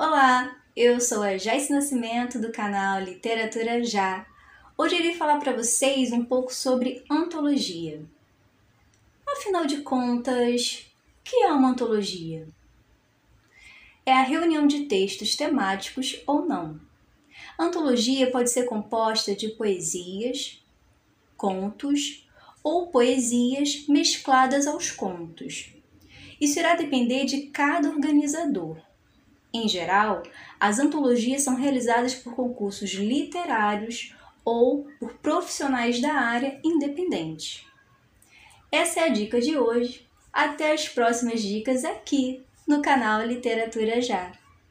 Olá, eu sou a Jaice Nascimento do canal Literatura Já. Hoje irei falar para vocês um pouco sobre antologia. Afinal de contas, o que é uma antologia? É a reunião de textos temáticos ou não. A antologia pode ser composta de poesias, contos ou poesias mescladas aos contos. Isso irá depender de cada organizador. Em geral, as antologias são realizadas por concursos literários ou por profissionais da área independentes. Essa é a dica de hoje. Até as próximas dicas aqui no canal Literatura Já.